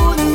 Oh.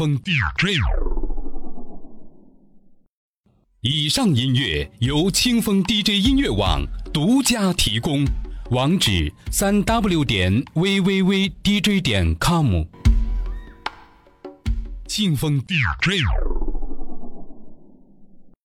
风 DJ。以上音乐由清风 DJ 音乐网独家提供，网址：三 w 点 V V V DJ 点 com。清风 DJ。